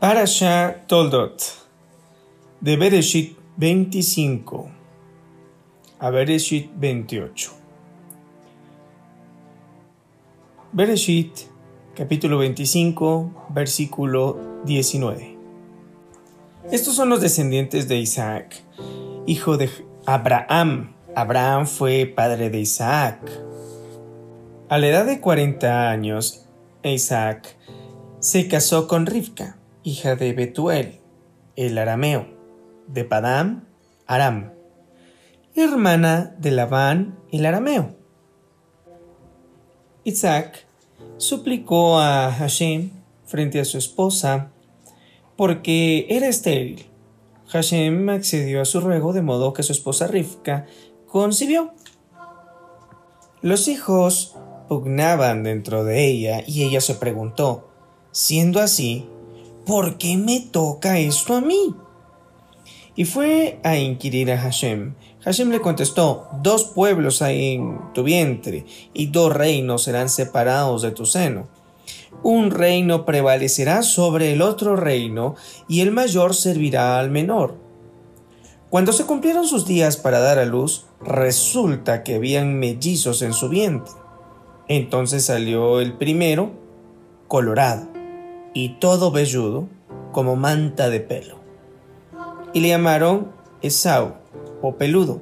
Parasha Toldot de Bereshit 25 a Bereshit 28. Bereshit capítulo 25 versículo 19. Estos son los descendientes de Isaac, hijo de Abraham. Abraham fue padre de Isaac. A la edad de 40 años, Isaac se casó con Rivka hija de Betuel, el arameo, de Padam, Aram, hermana de Labán, el arameo. Isaac suplicó a Hashem frente a su esposa porque era estéril. Hashem accedió a su ruego de modo que su esposa Rivka concibió. Los hijos pugnaban dentro de ella y ella se preguntó, siendo así, ¿por qué me toca esto a mí? Y fue a inquirir a Hashem. Hashem le contestó, dos pueblos hay en tu vientre, y dos reinos serán separados de tu seno. Un reino prevalecerá sobre el otro reino, y el mayor servirá al menor. Cuando se cumplieron sus días para dar a luz, resulta que habían mellizos en su vientre. Entonces salió el primero, colorado, y todo velludo como manta de pelo. Y le llamaron Esau o peludo.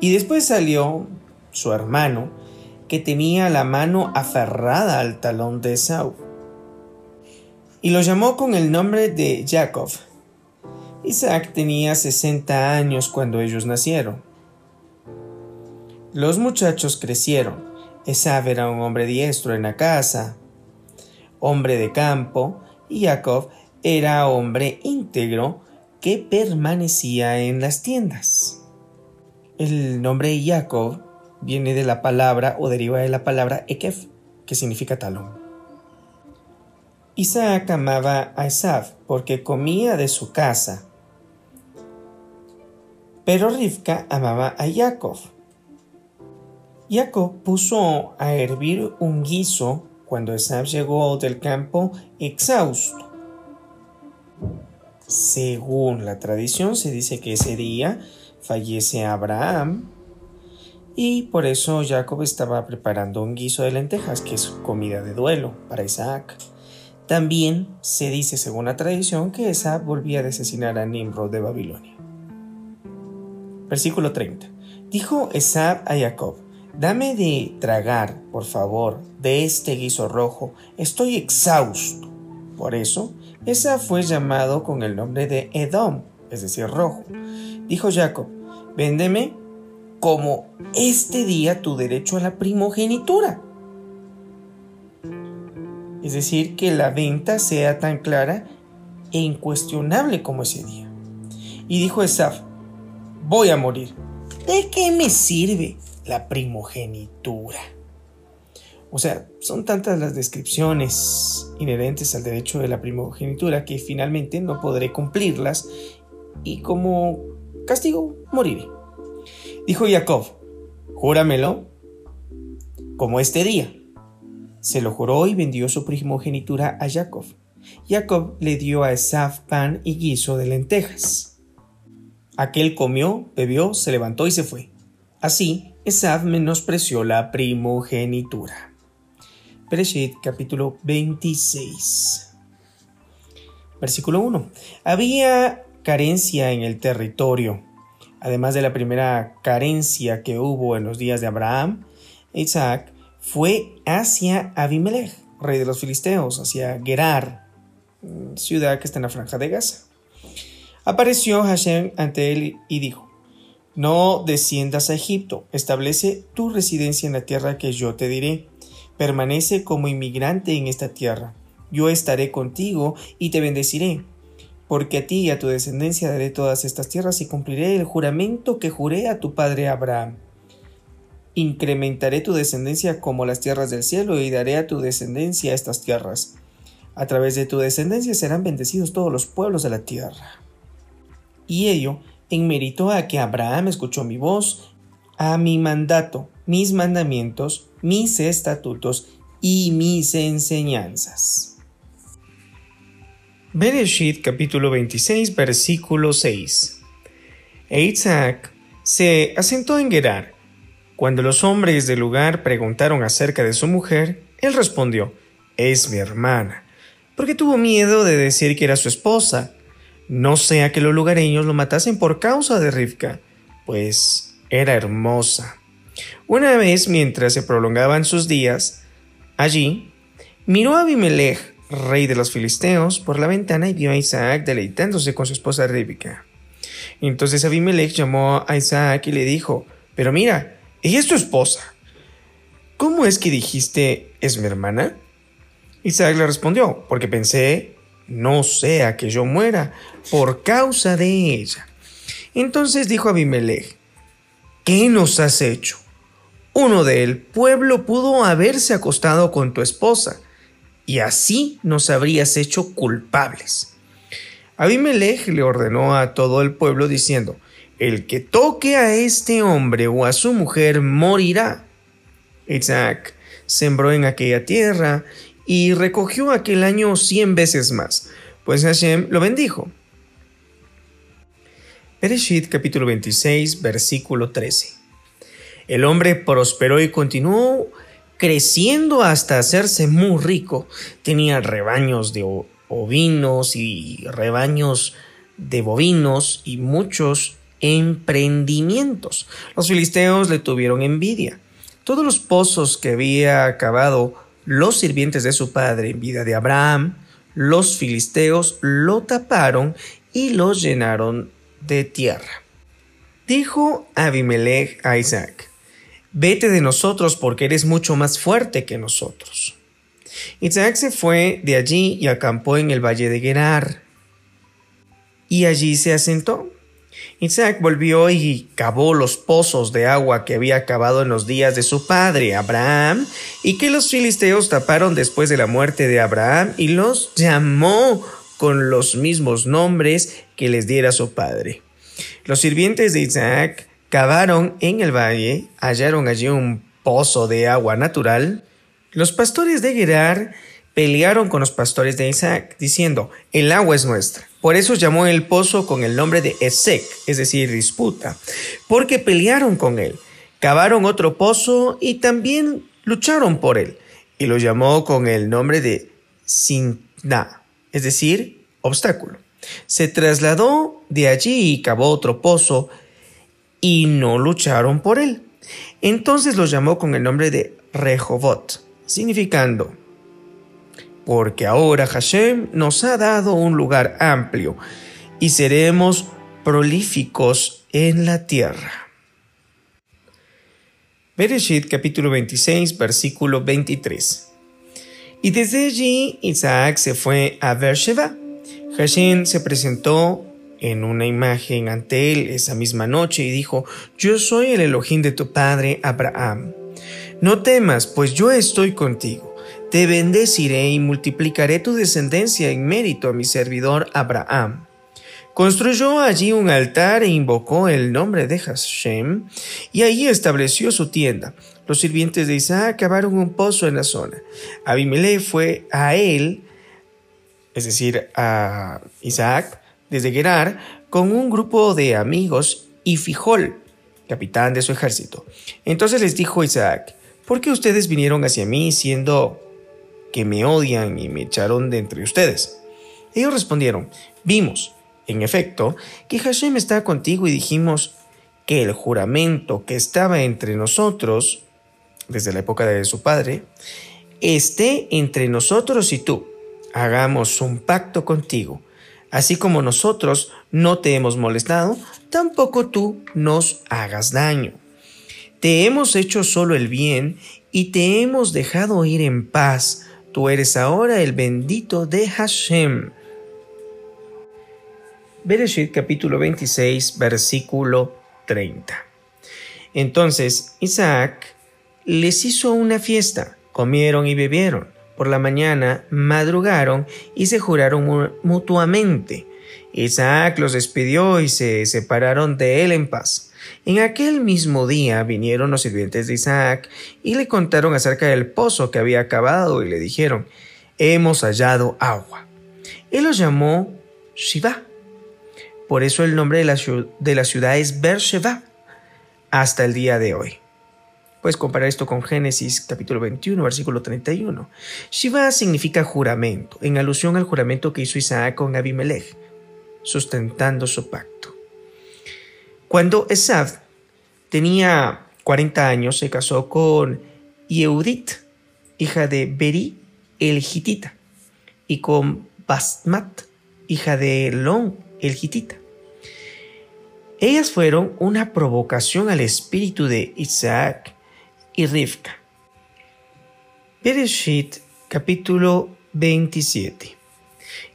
Y después salió su hermano, que tenía la mano aferrada al talón de Esau. Y lo llamó con el nombre de Jacob. Isaac tenía 60 años cuando ellos nacieron. Los muchachos crecieron. Esau era un hombre diestro en la casa, hombre de campo, y Jacob era hombre íntegro que permanecía en las tiendas. El nombre Jacob viene de la palabra o deriva de la palabra Ekef, que significa talón. Isaac amaba a Esav porque comía de su casa, pero Rivka amaba a Jacob. Jacob puso a hervir un guiso cuando Esab llegó del campo exhausto. Según la tradición se dice que ese día fallece Abraham y por eso Jacob estaba preparando un guiso de lentejas, que es comida de duelo para Isaac. También se dice, según la tradición, que Esab volvía a asesinar a Nimrod de Babilonia. Versículo 30. Dijo Esab a Jacob, Dame de tragar, por favor, de este guiso rojo. Estoy exhausto. Por eso, esa fue llamado con el nombre de Edom, es decir, rojo. Dijo Jacob, véndeme como este día tu derecho a la primogenitura. Es decir, que la venta sea tan clara e incuestionable como ese día. Y dijo Esaf, voy a morir. ¿De qué me sirve la primogenitura. O sea, son tantas las descripciones inherentes al derecho de la primogenitura que finalmente no podré cumplirlas y como castigo moriré. Dijo Jacob, júramelo como este día. Se lo juró y vendió su primogenitura a Jacob. Jacob le dio a Esaf pan y guiso de lentejas. Aquel comió, bebió, se levantó y se fue. Así, Esav menospreció la primogenitura. Bereshit capítulo 26. Versículo 1. Había carencia en el territorio. Además de la primera carencia que hubo en los días de Abraham, Isaac fue hacia Abimelech, rey de los filisteos, hacia Gerar, ciudad que está en la franja de Gaza. Apareció Hashem ante él y dijo, no desciendas a Egipto, establece tu residencia en la tierra que yo te diré. Permanece como inmigrante en esta tierra. Yo estaré contigo y te bendeciré. Porque a ti y a tu descendencia daré todas estas tierras y cumpliré el juramento que juré a tu padre Abraham. Incrementaré tu descendencia como las tierras del cielo y daré a tu descendencia estas tierras. A través de tu descendencia serán bendecidos todos los pueblos de la tierra. Y ello en mérito a que Abraham escuchó mi voz, a mi mandato, mis mandamientos, mis estatutos y mis enseñanzas. Bereshit capítulo 26 versículo 6. E Isaac se asentó en Gerar. Cuando los hombres del lugar preguntaron acerca de su mujer, él respondió, es mi hermana, porque tuvo miedo de decir que era su esposa, no sea que los lugareños lo matasen por causa de Rivka, pues era hermosa. Una vez, mientras se prolongaban sus días, allí, miró a Abimelech rey de los filisteos, por la ventana y vio a Isaac deleitándose con su esposa Rebeca. Entonces Abimelech llamó a Isaac y le dijo, pero mira, ella es tu esposa. ¿Cómo es que dijiste es mi hermana? Isaac le respondió, porque pensé, no sea que yo muera por causa de ella. Entonces dijo Abimelech, ¿qué nos has hecho? Uno del pueblo pudo haberse acostado con tu esposa y así nos habrías hecho culpables. Abimelech le ordenó a todo el pueblo diciendo, el que toque a este hombre o a su mujer morirá. Isaac sembró en aquella tierra y recogió aquel año cien veces más, pues Hashem lo bendijo. Bereshit capítulo 26 versículo 13. El hombre prosperó y continuó creciendo hasta hacerse muy rico. Tenía rebaños de ovinos y rebaños de bovinos y muchos emprendimientos. Los filisteos le tuvieron envidia. Todos los pozos que había acabado los sirvientes de su padre en vida de Abraham, los filisteos lo taparon y los llenaron de tierra. Dijo Abimelech a Isaac, Vete de nosotros porque eres mucho más fuerte que nosotros. Isaac se fue de allí y acampó en el valle de Gerar. Y allí se asentó. Isaac volvió y cavó los pozos de agua que había cavado en los días de su padre Abraham y que los filisteos taparon después de la muerte de Abraham y los llamó con los mismos nombres que les diera su padre. Los sirvientes de Isaac Cavaron en el valle, hallaron allí un pozo de agua natural. Los pastores de Gerar pelearon con los pastores de Isaac, diciendo, el agua es nuestra. Por eso llamó el pozo con el nombre de Esec, es decir, disputa, porque pelearon con él. Cavaron otro pozo y también lucharon por él, y lo llamó con el nombre de Sinna, es decir, obstáculo. Se trasladó de allí y cavó otro pozo, y no lucharon por él. Entonces los llamó con el nombre de Rehovot, significando, porque ahora Hashem nos ha dado un lugar amplio y seremos prolíficos en la tierra. Bereshit capítulo 26 versículo 23. Y desde allí Isaac se fue a Beersheba. Hashem se presentó en una imagen ante él esa misma noche y dijo, Yo soy el Elohim de tu padre Abraham. No temas, pues yo estoy contigo. Te bendeciré y multiplicaré tu descendencia en mérito a mi servidor Abraham. Construyó allí un altar e invocó el nombre de Hashem, y allí estableció su tienda. Los sirvientes de Isaac cavaron un pozo en la zona. Abimelech fue a él, es decir, a Isaac, desde Gerar con un grupo de amigos y Fijol, capitán de su ejército. Entonces les dijo Isaac, ¿por qué ustedes vinieron hacia mí siendo que me odian y me echaron de entre ustedes? Ellos respondieron, vimos, en efecto, que Hashem está contigo y dijimos que el juramento que estaba entre nosotros, desde la época de su padre, esté entre nosotros y tú. Hagamos un pacto contigo Así como nosotros no te hemos molestado, tampoco tú nos hagas daño. Te hemos hecho solo el bien y te hemos dejado ir en paz. Tú eres ahora el bendito de Hashem. Bereshit capítulo 26 versículo 30. Entonces Isaac les hizo una fiesta, comieron y bebieron. Por la mañana madrugaron y se juraron mutuamente. Isaac los despidió y se separaron de él en paz. En aquel mismo día vinieron los sirvientes de Isaac y le contaron acerca del pozo que había acabado y le dijeron, hemos hallado agua. él los llamó Shiva. Por eso el nombre de la, de la ciudad es Beersheba hasta el día de hoy. Puedes comparar esto con Génesis capítulo 21, versículo 31. Shiva significa juramento, en alusión al juramento que hizo Isaac con Abimelech, sustentando su pacto. Cuando Esav tenía 40 años, se casó con Yehudit, hija de Beri el Hitita, y con Basmat, hija de Elón el Hitita. Ellas fueron una provocación al espíritu de Isaac y Rivka. Bereshit capítulo 27.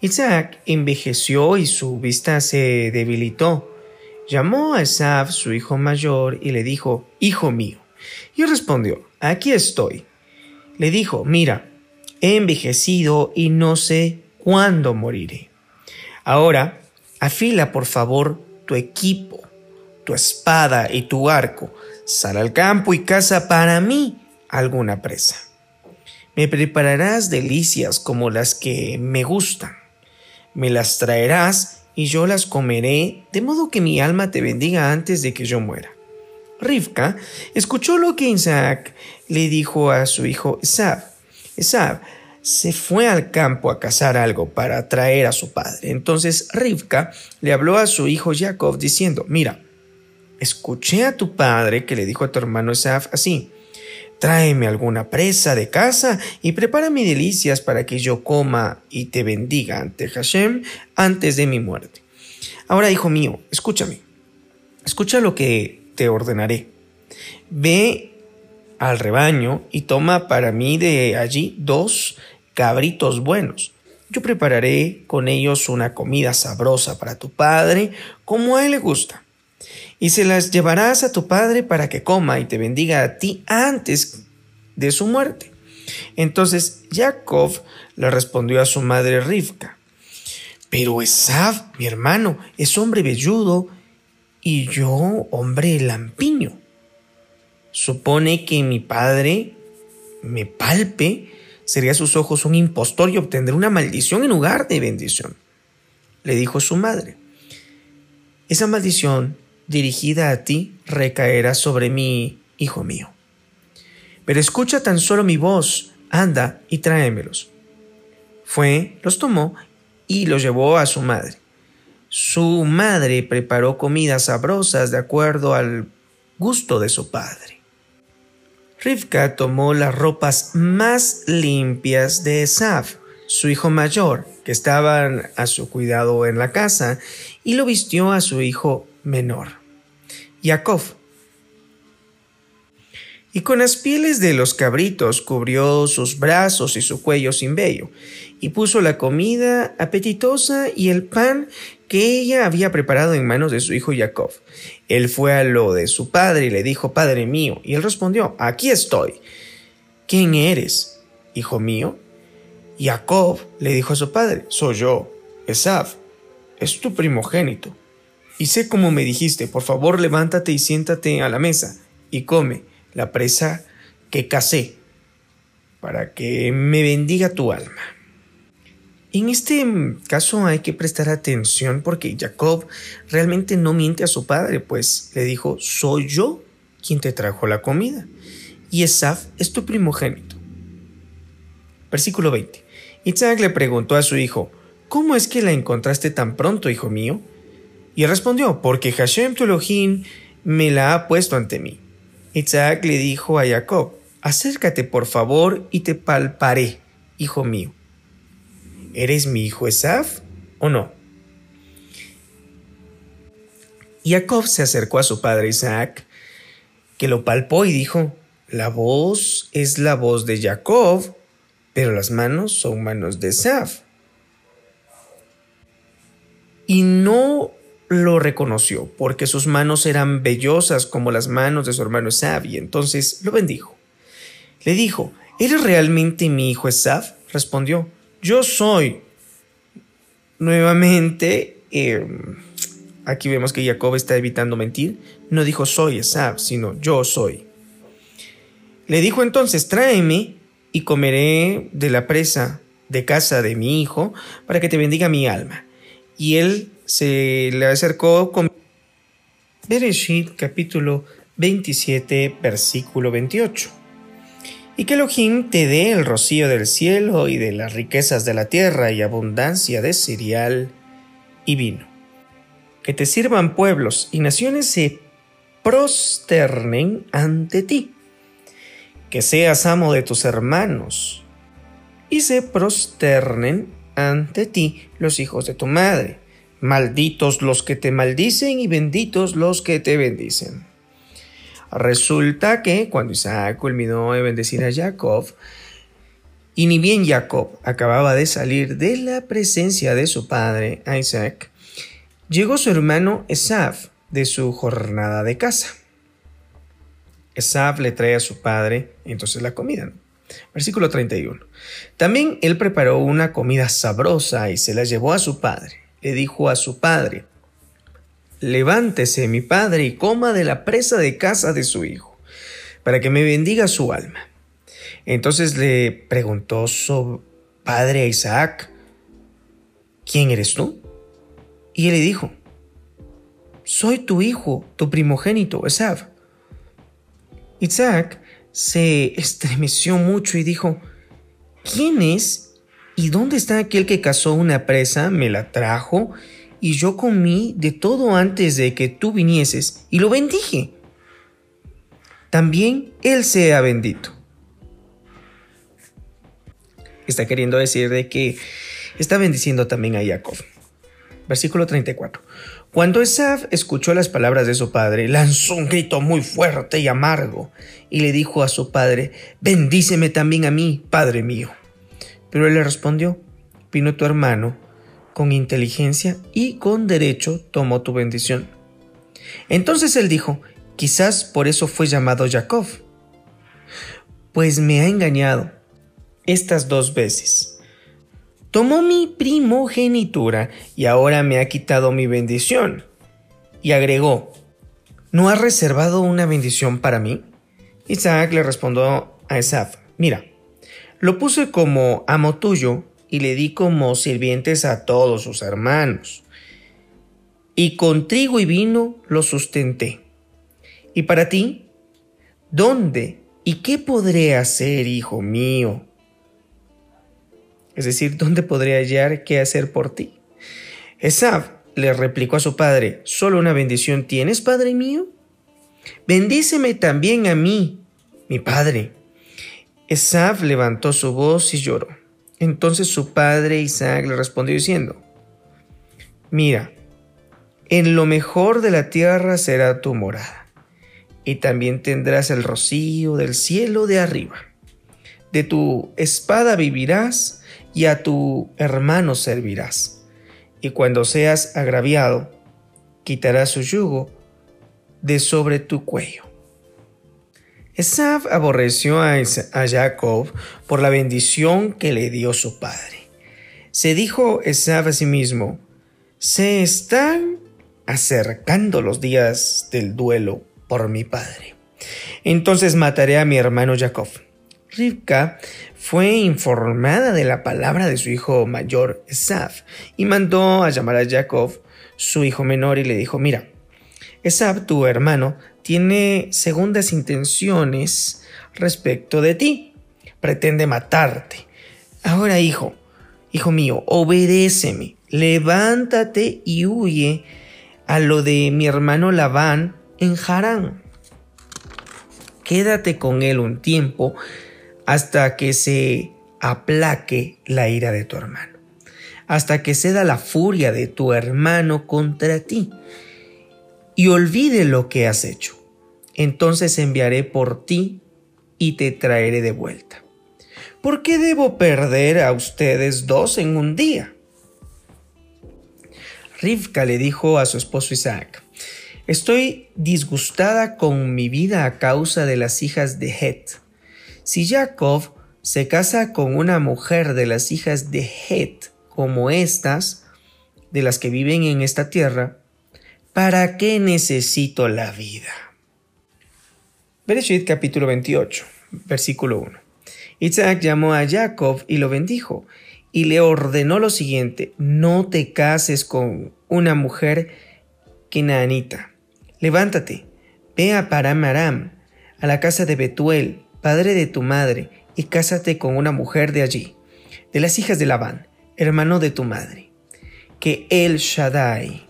Isaac envejeció y su vista se debilitó. Llamó a Esav, su hijo mayor, y le dijo, Hijo mío. Y respondió, Aquí estoy. Le dijo, Mira, he envejecido y no sé cuándo moriré. Ahora, afila por favor tu equipo, tu espada y tu arco Sal al campo y caza para mí alguna presa. Me prepararás delicias como las que me gustan. Me las traerás y yo las comeré, de modo que mi alma te bendiga antes de que yo muera. Rivka escuchó lo que Isaac le dijo a su hijo Esab. Esab se fue al campo a cazar algo para traer a su padre. Entonces Rivka le habló a su hijo Jacob diciendo, mira, escuché a tu padre que le dijo a tu hermano Esaf así, tráeme alguna presa de casa y prepárame delicias para que yo coma y te bendiga ante Hashem antes de mi muerte. Ahora, hijo mío, escúchame, escucha lo que te ordenaré. Ve al rebaño y toma para mí de allí dos cabritos buenos. Yo prepararé con ellos una comida sabrosa para tu padre, como a él le gusta y se las llevarás a tu padre para que coma y te bendiga a ti antes de su muerte. Entonces Jacob le respondió a su madre Rivka, pero Esav, mi hermano, es hombre velludo y yo hombre lampiño. Supone que mi padre me palpe, sería a sus ojos un impostor y obtendré una maldición en lugar de bendición. Le dijo su madre. Esa maldición dirigida a ti recaerá sobre mí, hijo mío. Pero escucha tan solo mi voz, anda y tráemelos. Fue, los tomó y los llevó a su madre. Su madre preparó comidas sabrosas de acuerdo al gusto de su padre. Rivka tomó las ropas más limpias de Esav, su hijo mayor, que estaban a su cuidado en la casa, y lo vistió a su hijo menor. Jacob. Y con las pieles de los cabritos cubrió sus brazos y su cuello sin vello, y puso la comida apetitosa y el pan que ella había preparado en manos de su hijo Jacob. Él fue a lo de su padre y le dijo, Padre mío, y él respondió, Aquí estoy. ¿Quién eres, hijo mío? Jacob le dijo a su padre, Soy yo, Esav, es tu primogénito. Y sé como me dijiste, por favor levántate y siéntate a la mesa y come la presa que casé, para que me bendiga tu alma. En este caso hay que prestar atención porque Jacob realmente no miente a su padre, pues le dijo, soy yo quien te trajo la comida, y Esaf es tu primogénito. Versículo 20. Isaac le preguntó a su hijo, ¿Cómo es que la encontraste tan pronto, hijo mío? Y respondió, porque Hashem tu Elohim me la ha puesto ante mí. Isaac le dijo a Jacob, acércate por favor y te palparé, hijo mío. ¿Eres mi hijo Esaf o no? Jacob se acercó a su padre Isaac, que lo palpó y dijo, la voz es la voz de Jacob, pero las manos son manos de Esaf. Y no lo reconoció, porque sus manos eran vellosas como las manos de su hermano Esab, y entonces lo bendijo. Le dijo, ¿Eres realmente mi hijo Esab? Respondió, yo soy. Nuevamente, em, aquí vemos que Jacob está evitando mentir. No dijo soy Esab, sino yo soy. Le dijo entonces, tráeme y comeré de la presa de casa de mi hijo para que te bendiga mi alma. Y él se le acercó con Bereshit capítulo 27 versículo 28. Y que Elohim te dé el rocío del cielo y de las riquezas de la tierra y abundancia de cereal y vino. Que te sirvan pueblos y naciones se prosternen ante ti. Que seas amo de tus hermanos y se prosternen ante ti los hijos de tu madre. Malditos los que te maldicen y benditos los que te bendicen. Resulta que cuando Isaac culminó de bendecir a Jacob, y ni bien Jacob acababa de salir de la presencia de su padre, Isaac, llegó su hermano Esaf de su jornada de caza. Esaf le trae a su padre entonces la comida. Versículo 31. También él preparó una comida sabrosa y se la llevó a su padre. Le dijo a su padre, Levántese, mi padre, y coma de la presa de casa de su hijo, para que me bendiga su alma. Entonces le preguntó su padre a Isaac, ¿quién eres tú? Y él le dijo, soy tu hijo, tu primogénito, Esav. Isaac se estremeció mucho y dijo, ¿quién es? ¿Y dónde está aquel que cazó una presa, me la trajo y yo comí de todo antes de que tú vinieses y lo bendije. También Él sea bendito. Está queriendo decir de que está bendiciendo también a Jacob. Versículo 34. Cuando Esaf escuchó las palabras de su padre, lanzó un grito muy fuerte y amargo y le dijo a su padre, bendíceme también a mí, padre mío. Pero él le respondió, vino tu hermano con inteligencia y con derecho tomó tu bendición. Entonces él dijo, quizás por eso fue llamado Jacob, pues me ha engañado estas dos veces. Tomó mi primogenitura y ahora me ha quitado mi bendición. Y agregó, ¿no has reservado una bendición para mí? Isaac le respondió a Esaf, mira, lo puse como amo tuyo y le di como sirvientes a todos sus hermanos. Y con trigo y vino los sustenté. ¿Y para ti? ¿Dónde y qué podré hacer, hijo mío? Es decir, ¿dónde podré hallar qué hacer por ti? Esab le replicó a su padre, ¿solo una bendición tienes, padre mío? Bendíceme también a mí, mi padre. Esab levantó su voz y lloró. Entonces su padre Isaac le respondió diciendo, Mira, en lo mejor de la tierra será tu morada, y también tendrás el rocío del cielo de arriba. De tu espada vivirás y a tu hermano servirás. Y cuando seas agraviado, quitarás su yugo de sobre tu cuello. Esaf aborreció a, Jacob por la bendición que le dio su padre. Se dijo Esaf a sí mismo, se están acercando los días del duelo por mi padre. Entonces mataré a mi hermano Jacob. Rivka fue informada de la palabra de su hijo mayor Esaf y mandó a llamar a Jacob, su hijo menor, y le dijo, mira, Esaf, tu hermano, tiene segundas intenciones respecto de ti. Pretende matarte. Ahora, hijo, hijo mío, obedéceme. Levántate y huye a lo de mi hermano Labán en Harán. Quédate con él un tiempo hasta que se aplaque la ira de tu hermano, hasta que ceda la furia de tu hermano contra ti y olvide lo que has hecho entonces enviaré por ti y te traeré de vuelta. ¿Por qué debo perder a ustedes dos en un día? Rivka le dijo a su esposo Isaac, Estoy disgustada con mi vida a causa de las hijas de Het. Si Jacob se casa con una mujer de las hijas de Het como estas, de las que viven en esta tierra, ¿para qué necesito la vida? Bereshit capítulo 28, versículo 1. Isaac llamó a Jacob y lo bendijo, y le ordenó lo siguiente, no te cases con una mujer kenaanita. Levántate, ve a Paramaram, a la casa de Betuel, padre de tu madre, y cásate con una mujer de allí, de las hijas de Labán, hermano de tu madre. Que el Shaddai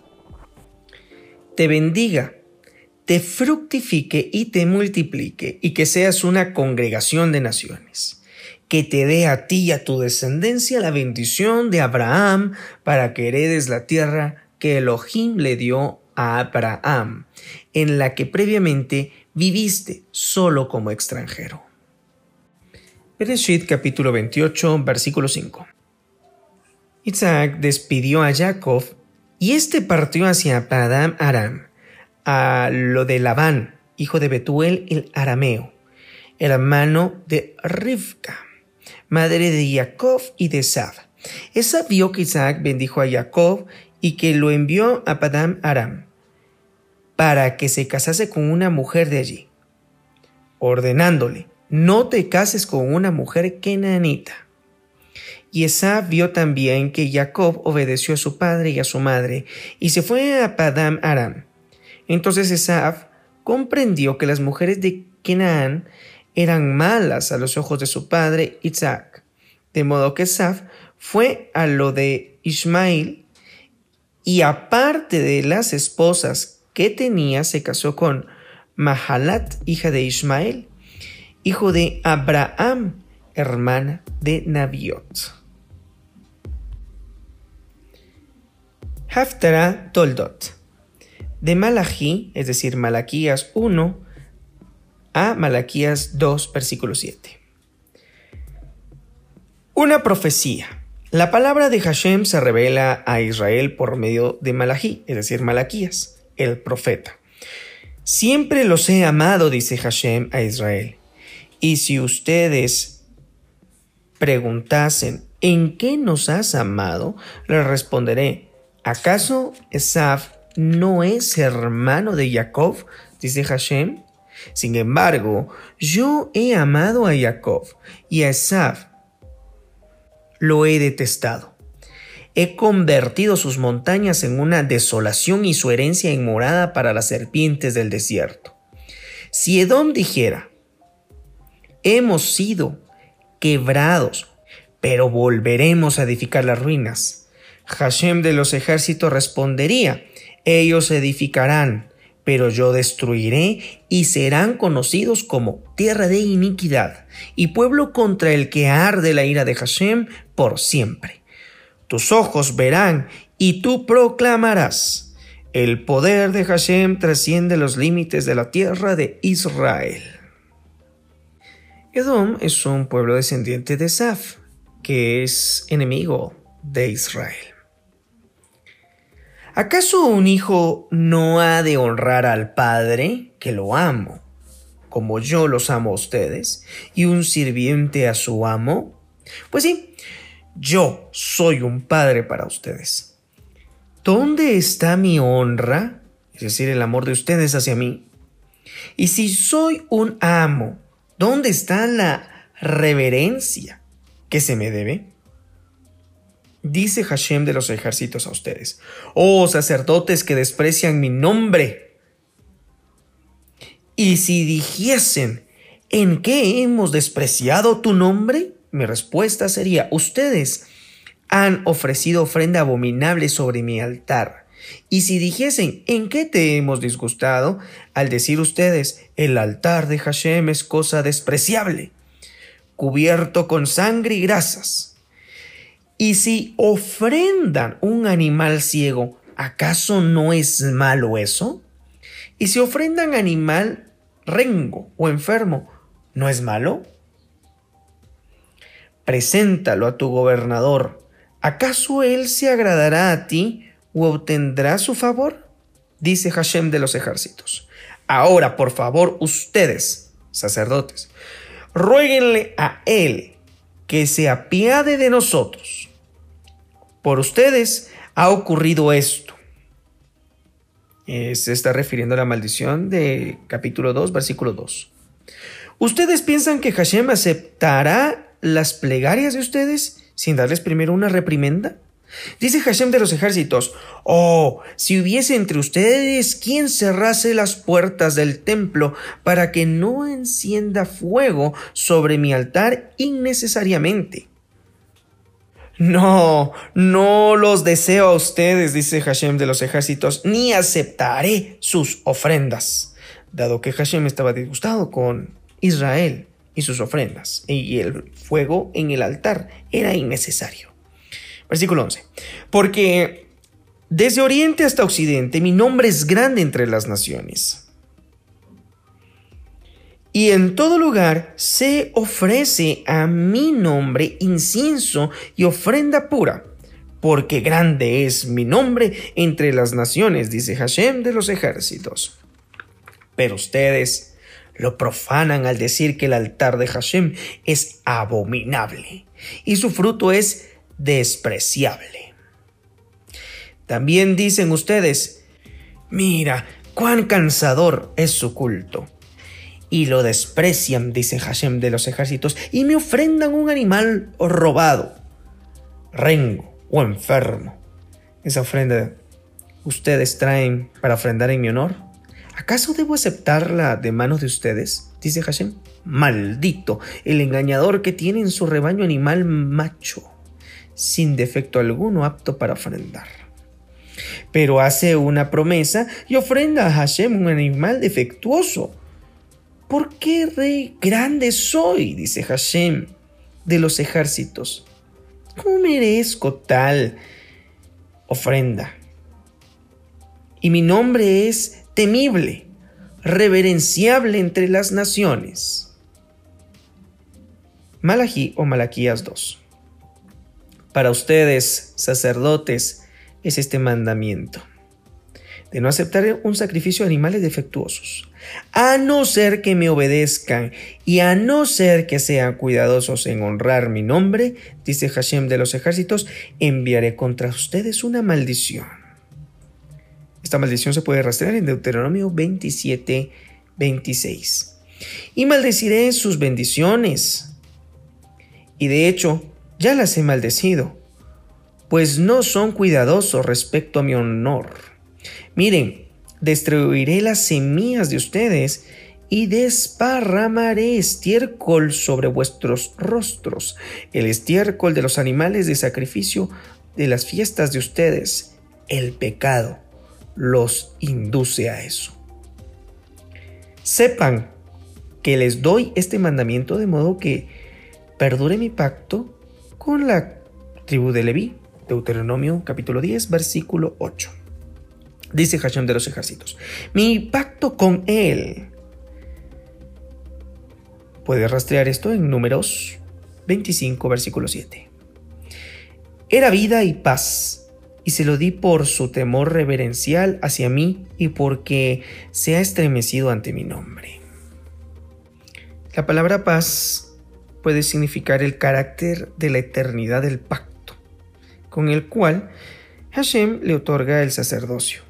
te bendiga, te fructifique y te multiplique, y que seas una congregación de naciones que te dé a ti y a tu descendencia la bendición de Abraham para que heredes la tierra que Elohim le dio a Abraham, en la que previamente viviste solo como extranjero. Bereshit capítulo 28 versículo 5 Isaac despidió a Jacob y éste partió hacia Padam Aram, a lo de Labán, hijo de Betuel el arameo, hermano de Rivka madre de Jacob y de Sab. Esa vio que Isaac bendijo a Jacob y que lo envió a Padam Aram para que se casase con una mujer de allí, ordenándole, no te cases con una mujer kenanita. Y Esab vio también que Jacob obedeció a su padre y a su madre, y se fue a Padam Aram. Entonces Esab comprendió que las mujeres de Kenan eran malas a los ojos de su padre Isaac. De modo que Saf fue a lo de Ismael y aparte de las esposas que tenía, se casó con Mahalat, hija de Ismael, hijo de Abraham, hermana de Nabiot. Haftara Toldot. De Malachi, es decir, Malaquías 1, a Malaquías 2, versículo 7. Una profecía. La palabra de Hashem se revela a Israel por medio de Malachi, es decir, Malaquías, el profeta. Siempre los he amado, dice Hashem a Israel. Y si ustedes preguntasen, ¿en qué nos has amado? Les responderé, ¿acaso Esaf no es hermano de Jacob? dice Hashem. Sin embargo, yo he amado a Jacob y a Esaf lo he detestado. He convertido sus montañas en una desolación y su herencia en morada para las serpientes del desierto. Si Edom dijera, hemos sido quebrados, pero volveremos a edificar las ruinas, Hashem de los ejércitos respondería, ellos edificarán, pero yo destruiré y serán conocidos como tierra de iniquidad y pueblo contra el que arde la ira de Hashem por siempre. Tus ojos verán y tú proclamarás. El poder de Hashem trasciende los límites de la tierra de Israel. Edom es un pueblo descendiente de Saf, que es enemigo de Israel. ¿Acaso un hijo no ha de honrar al padre que lo amo, como yo los amo a ustedes, y un sirviente a su amo? Pues sí, yo soy un padre para ustedes. ¿Dónde está mi honra? Es decir, el amor de ustedes hacia mí. Y si soy un amo, ¿dónde está la reverencia que se me debe? Dice Hashem de los ejércitos a ustedes, oh sacerdotes que desprecian mi nombre. Y si dijesen, ¿en qué hemos despreciado tu nombre? Mi respuesta sería, ustedes han ofrecido ofrenda abominable sobre mi altar. Y si dijesen, ¿en qué te hemos disgustado? Al decir ustedes, el altar de Hashem es cosa despreciable, cubierto con sangre y grasas y si ofrendan un animal ciego, ¿acaso no es malo eso? Y si ofrendan animal rengo o enfermo, ¿no es malo? Preséntalo a tu gobernador. ¿Acaso él se agradará a ti o obtendrá su favor? Dice Hashem de los ejércitos. Ahora, por favor, ustedes, sacerdotes, ruéguenle a él que se apiade de nosotros por ustedes ha ocurrido esto. se está refiriendo a la maldición de capítulo 2, versículo 2. Ustedes piensan que Hashem aceptará las plegarias de ustedes sin darles primero una reprimenda? Dice Hashem de los ejércitos, Oh, si hubiese entre ustedes quien cerrase las puertas del templo para que no encienda fuego sobre mi altar innecesariamente. No, no los deseo a ustedes, dice Hashem de los ejércitos, ni aceptaré sus ofrendas, dado que Hashem estaba disgustado con Israel y sus ofrendas, y el fuego en el altar era innecesario. Versículo 11. Porque desde oriente hasta occidente mi nombre es grande entre las naciones. Y en todo lugar se ofrece a mi nombre incienso y ofrenda pura, porque grande es mi nombre entre las naciones, dice Hashem de los ejércitos. Pero ustedes lo profanan al decir que el altar de Hashem es abominable y su fruto es despreciable. También dicen ustedes, mira, cuán cansador es su culto. Y lo desprecian, dice Hashem de los ejércitos, y me ofrendan un animal robado, rengo o enfermo. Esa ofrenda ustedes traen para ofrendar en mi honor. ¿Acaso debo aceptarla de manos de ustedes? Dice Hashem. Maldito el engañador que tiene en su rebaño animal macho sin defecto alguno apto para ofrendar. Pero hace una promesa y ofrenda a Hashem un animal defectuoso. ¿Por qué rey grande soy? dice Hashem de los ejércitos. ¿Cómo merezco tal ofrenda? Y mi nombre es temible, reverenciable entre las naciones. Malají o Malaquías 2. Para ustedes, sacerdotes, es este mandamiento de no aceptar un sacrificio de animales defectuosos, a no ser que me obedezcan y a no ser que sean cuidadosos en honrar mi nombre, dice Hashem de los ejércitos, enviaré contra ustedes una maldición. Esta maldición se puede rastrear en Deuteronomio 27, 26. Y maldeciré sus bendiciones. Y de hecho, ya las he maldecido, pues no son cuidadosos respecto a mi honor. Miren, destruiré las semillas de ustedes y desparramaré estiércol sobre vuestros rostros, el estiércol de los animales de sacrificio de las fiestas de ustedes. El pecado los induce a eso. Sepan que les doy este mandamiento de modo que perdure mi pacto con la tribu de Leví. Deuteronomio capítulo 10, versículo 8. Dice Hashem de los ejércitos, mi pacto con él. Puede rastrear esto en números 25, versículo 7. Era vida y paz, y se lo di por su temor reverencial hacia mí y porque se ha estremecido ante mi nombre. La palabra paz puede significar el carácter de la eternidad del pacto, con el cual Hashem le otorga el sacerdocio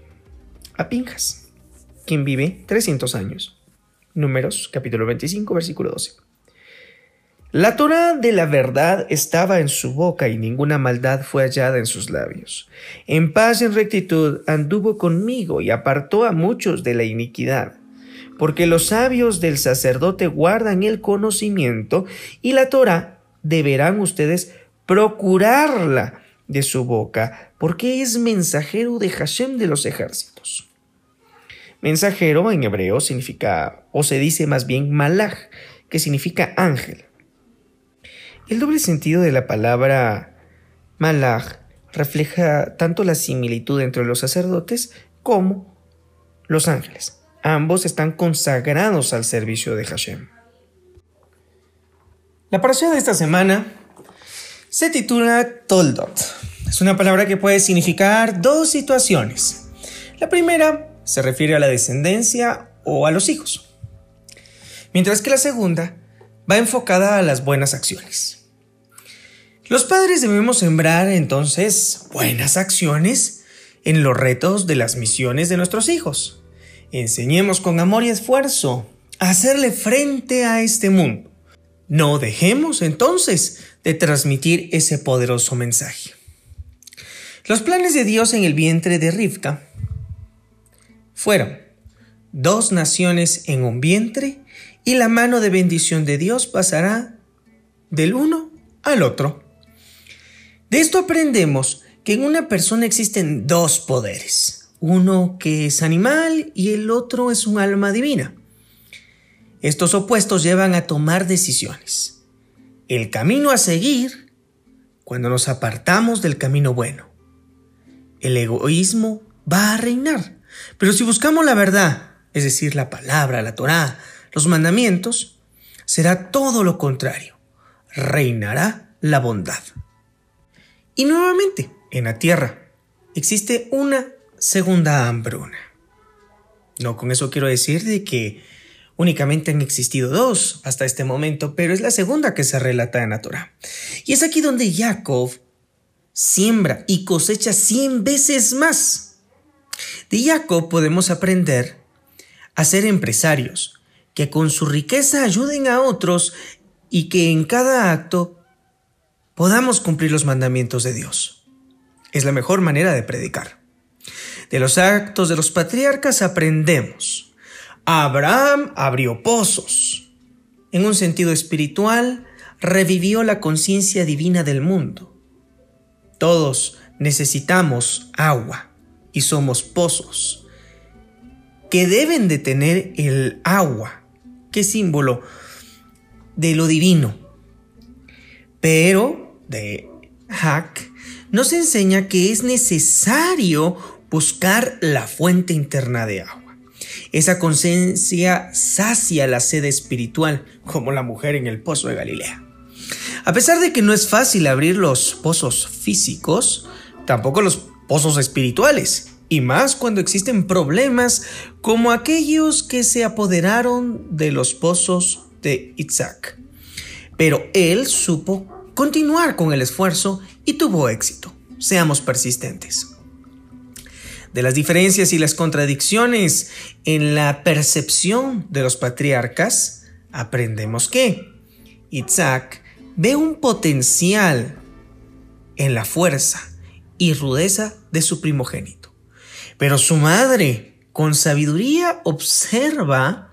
a Pinjas, quien vive 300 años. Números capítulo 25 versículo 12. La Torah de la verdad estaba en su boca y ninguna maldad fue hallada en sus labios. En paz y en rectitud anduvo conmigo y apartó a muchos de la iniquidad porque los sabios del sacerdote guardan el conocimiento y la Torah deberán ustedes procurarla de su boca, porque es mensajero de Hashem de los ejércitos. Mensajero en hebreo significa, o se dice más bien malach, que significa ángel. El doble sentido de la palabra malach refleja tanto la similitud entre los sacerdotes como los ángeles. Ambos están consagrados al servicio de Hashem. La parasha de esta semana se titula Toldot. Es una palabra que puede significar dos situaciones. La primera se refiere a la descendencia o a los hijos, mientras que la segunda va enfocada a las buenas acciones. Los padres debemos sembrar entonces buenas acciones en los retos de las misiones de nuestros hijos Enseñemos con amor y esfuerzo a hacerle frente a este mundo, No dejemos entonces de transmitir ese poderoso mensaje. Los planes de Dios en el vientre de Rivka fueron dos naciones en un vientre y la mano de bendición de Dios pasará del uno al otro. De esto aprendemos que en una persona existen dos poderes, uno que es animal y el otro es un alma divina. Estos opuestos llevan a tomar decisiones. El camino a seguir cuando nos apartamos del camino bueno. El egoísmo va a reinar. Pero si buscamos la verdad, es decir, la palabra, la Torá, los mandamientos, será todo lo contrario. Reinará la bondad. Y nuevamente, en la tierra existe una segunda hambruna. No con eso quiero decir de que únicamente han existido dos hasta este momento, pero es la segunda que se relata en la Torah. Y es aquí donde Jacob siembra y cosecha cien veces más. De Jacob podemos aprender a ser empresarios, que con su riqueza ayuden a otros y que en cada acto podamos cumplir los mandamientos de Dios. Es la mejor manera de predicar. De los actos de los patriarcas aprendemos. Abraham abrió pozos. En un sentido espiritual, revivió la conciencia divina del mundo. Todos necesitamos agua y somos pozos que deben de tener el agua, que símbolo de lo divino. Pero de Hack nos enseña que es necesario buscar la fuente interna de agua. Esa conciencia sacia la sed espiritual, como la mujer en el pozo de Galilea. A pesar de que no es fácil abrir los pozos físicos, tampoco los pozos espirituales, y más cuando existen problemas como aquellos que se apoderaron de los pozos de Isaac. Pero él supo continuar con el esfuerzo y tuvo éxito. Seamos persistentes. De las diferencias y las contradicciones en la percepción de los patriarcas, aprendemos que Isaac ve un potencial en la fuerza y rudeza de su primogénito. Pero su madre, con sabiduría, observa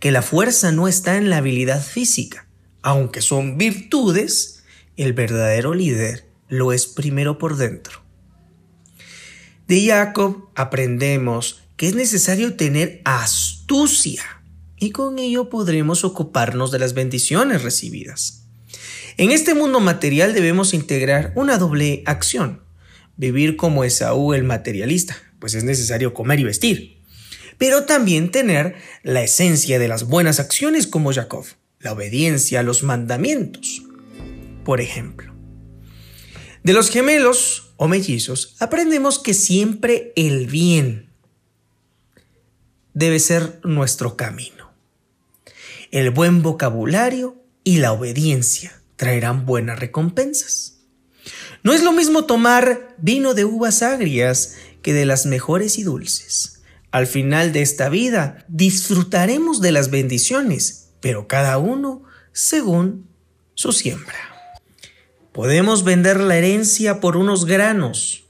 que la fuerza no está en la habilidad física, aunque son virtudes, el verdadero líder lo es primero por dentro. De Jacob aprendemos que es necesario tener astucia y con ello podremos ocuparnos de las bendiciones recibidas. En este mundo material debemos integrar una doble acción. Vivir como Esaú el materialista, pues es necesario comer y vestir pero también tener la esencia de las buenas acciones como Jacob, la obediencia a los mandamientos, por ejemplo. De los gemelos o mellizos aprendemos que siempre el bien debe ser nuestro camino. El buen vocabulario y la obediencia traerán buenas recompensas. No es lo mismo tomar vino de uvas agrias que de las mejores y dulces. Al final de esta vida disfrutaremos de las bendiciones, pero cada uno según su siembra. Podemos vender la herencia por unos granos,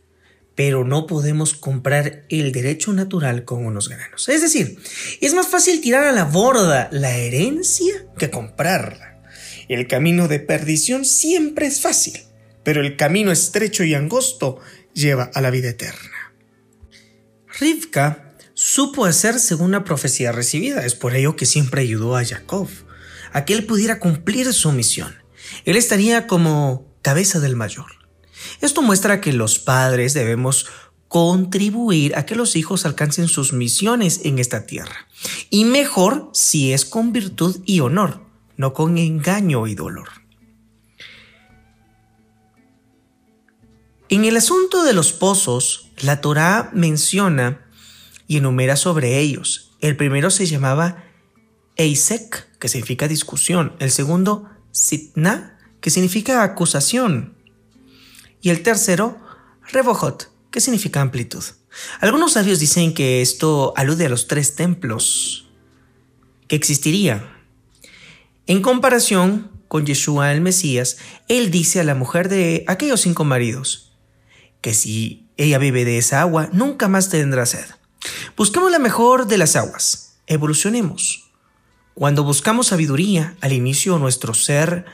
pero no podemos comprar el derecho natural con unos granos. Es decir, es más fácil tirar a la borda la herencia que comprarla. El camino de perdición siempre es fácil, pero el camino estrecho y angosto lleva a la vida eterna. Rivka supo hacer según la profecía recibida. Es por ello que siempre ayudó a Jacob, a que él pudiera cumplir su misión. Él estaría como cabeza del mayor. Esto muestra que los padres debemos contribuir a que los hijos alcancen sus misiones en esta tierra. Y mejor si es con virtud y honor, no con engaño y dolor. En el asunto de los pozos, la Torá menciona y enumera sobre ellos. El primero se llamaba Eisek, que significa discusión. El segundo, Sitna, que significa acusación. Y el tercero, Rebohot, que significa amplitud. Algunos sabios dicen que esto alude a los tres templos que existirían, en comparación con Yeshua el Mesías, él dice a la mujer de aquellos cinco maridos que si ella bebe de esa agua, nunca más tendrá sed. Busquemos la mejor de las aguas. Evolucionemos. Cuando buscamos sabiduría, al inicio nuestro ser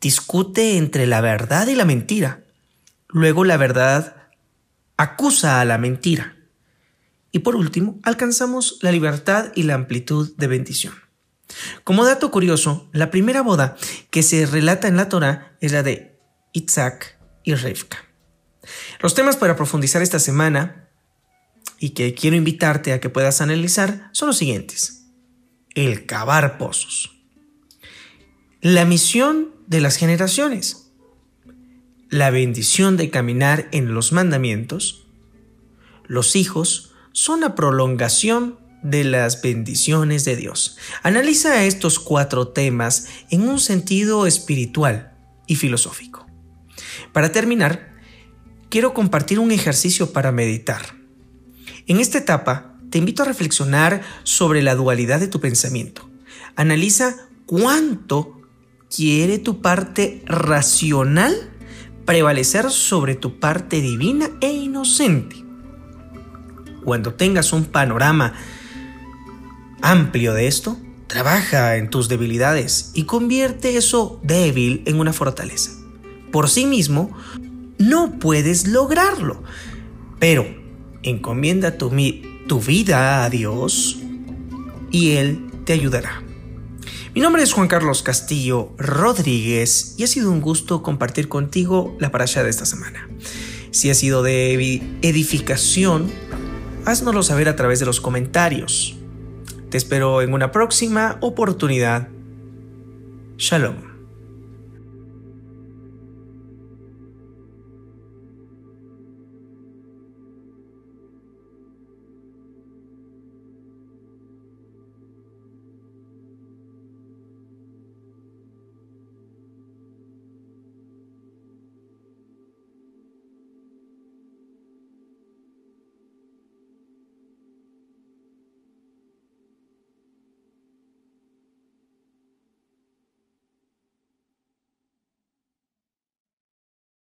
discute entre la verdad y la mentira. Luego la verdad acusa a la mentira. Y por último, alcanzamos la libertad y la amplitud de bendición. Como dato curioso, la primera boda que se relata en la Torah es la de Isaac y Rivka. Los temas para profundizar esta semana y que quiero invitarte a que puedas analizar son los siguientes. El cavar pozos. La misión de las generaciones. La bendición de caminar en los mandamientos. Los hijos son la prolongación de las bendiciones de Dios. Analiza estos cuatro temas en un sentido espiritual y filosófico. Para terminar, quiero compartir un ejercicio para meditar. En esta etapa, te invito a reflexionar sobre la dualidad de tu pensamiento. Analiza cuánto quiere tu parte racional prevalecer sobre tu parte divina e inocente. Cuando tengas un panorama amplio de esto, trabaja en tus debilidades y convierte eso débil en una fortaleza. Por sí mismo, no puedes lograrlo. Pero encomienda tu, tu vida a Dios y Él te ayudará. Mi nombre es Juan Carlos Castillo Rodríguez y ha sido un gusto compartir contigo la parasha de esta semana. Si ha sido de edificación, háznoslo saber a través de los comentarios. Te espero en una próxima oportunidad. Shalom.